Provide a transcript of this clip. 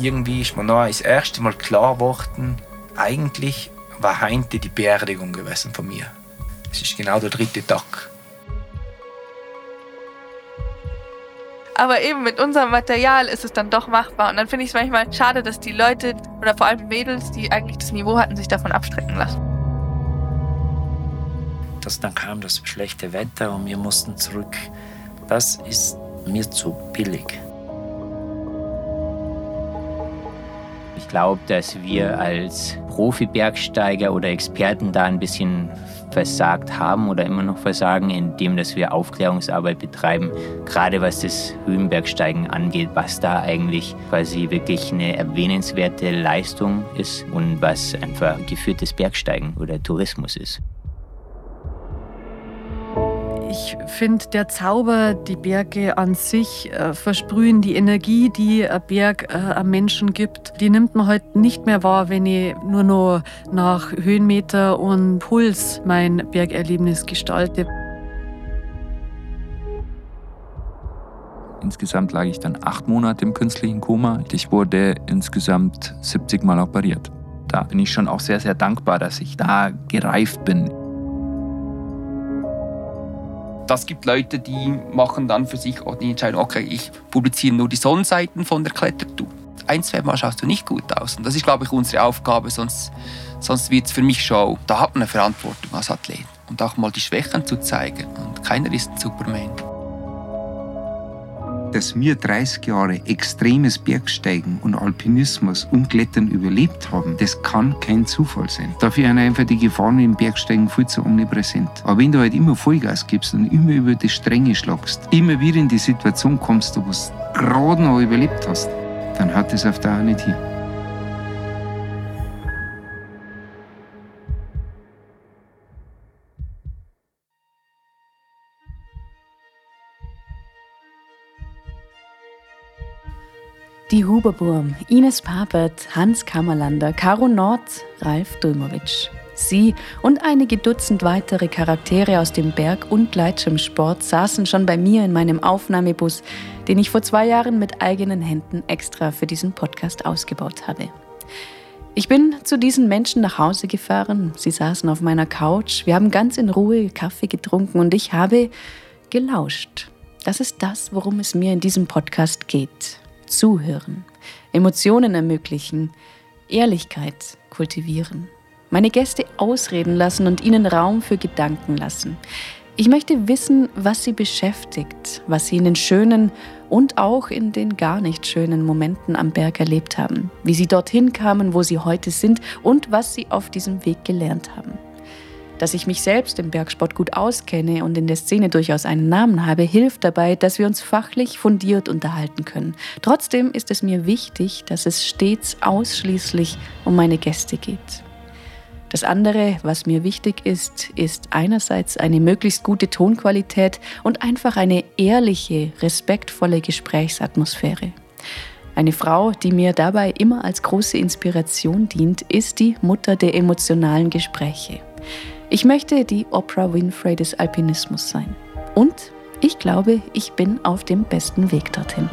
irgendwie ist mir noch das erste Mal klar geworden, eigentlich war heute die Beerdigung gewesen von mir. Es ist genau der dritte Tag. Aber eben mit unserem Material ist es dann doch machbar. Und dann finde ich es manchmal schade, dass die Leute oder vor allem Mädels, die eigentlich das Niveau hatten, sich davon abstrecken lassen. Das, dann kam das schlechte Wetter und wir mussten zurück. Das ist mir zu billig. Ich glaube, dass wir als Profi-Bergsteiger oder Experten da ein bisschen versagt haben oder immer noch versagen, indem dass wir Aufklärungsarbeit betreiben, gerade was das Höhenbergsteigen angeht, was da eigentlich quasi wirklich eine erwähnenswerte Leistung ist und was einfach geführtes Bergsteigen oder Tourismus ist. Ich finde, der Zauber, die Berge an sich äh, versprühen, die Energie, die ein Berg äh, einem Menschen gibt, die nimmt man heute halt nicht mehr wahr, wenn ich nur noch nach Höhenmeter und Puls mein Bergerlebnis gestalte. Insgesamt lag ich dann acht Monate im künstlichen Koma. Ich wurde insgesamt 70 Mal operiert. Da bin ich schon auch sehr, sehr dankbar, dass ich da gereift bin. Das gibt Leute, die machen dann für sich auch die Entscheidung, okay, ich publiziere nur die Sonnenseiten von der Klettertour. Ein, zwei Mal schaust du nicht gut aus. Und das ist, glaube ich, unsere Aufgabe, sonst, sonst wird es für mich Show. Da hat man eine Verantwortung als Athlet. Und auch mal die Schwächen zu zeigen. Und keiner ist ein Superman dass wir 30 Jahre extremes Bergsteigen und Alpinismus und Klettern überlebt haben, das kann kein Zufall sein. Dafür sind einfach die Gefahren im Bergsteigen viel zu omnipräsent. Aber wenn du halt immer Vollgas gibst und immer über die Stränge schlagst, immer wieder in die Situation kommst, wo du gerade noch überlebt hast, dann hat es auf Dauer nicht hin. Die Huberburm, Ines Papert, Hans Kammerlander, Caro Nord, Ralf Dulmowitsch. Sie und einige Dutzend weitere Charaktere aus dem Berg- und Gleitschirmsport saßen schon bei mir in meinem Aufnahmebus, den ich vor zwei Jahren mit eigenen Händen extra für diesen Podcast ausgebaut habe. Ich bin zu diesen Menschen nach Hause gefahren. Sie saßen auf meiner Couch. Wir haben ganz in Ruhe Kaffee getrunken und ich habe gelauscht. Das ist das, worum es mir in diesem Podcast geht zuhören, Emotionen ermöglichen, Ehrlichkeit kultivieren, meine Gäste ausreden lassen und ihnen Raum für Gedanken lassen. Ich möchte wissen, was sie beschäftigt, was sie in den schönen und auch in den gar nicht schönen Momenten am Berg erlebt haben, wie sie dorthin kamen, wo sie heute sind und was sie auf diesem Weg gelernt haben. Dass ich mich selbst im Bergsport gut auskenne und in der Szene durchaus einen Namen habe, hilft dabei, dass wir uns fachlich fundiert unterhalten können. Trotzdem ist es mir wichtig, dass es stets ausschließlich um meine Gäste geht. Das andere, was mir wichtig ist, ist einerseits eine möglichst gute Tonqualität und einfach eine ehrliche, respektvolle Gesprächsatmosphäre. Eine Frau, die mir dabei immer als große Inspiration dient, ist die Mutter der emotionalen Gespräche. Ich möchte die Oprah Winfrey des Alpinismus sein. Und ich glaube, ich bin auf dem besten Weg dorthin.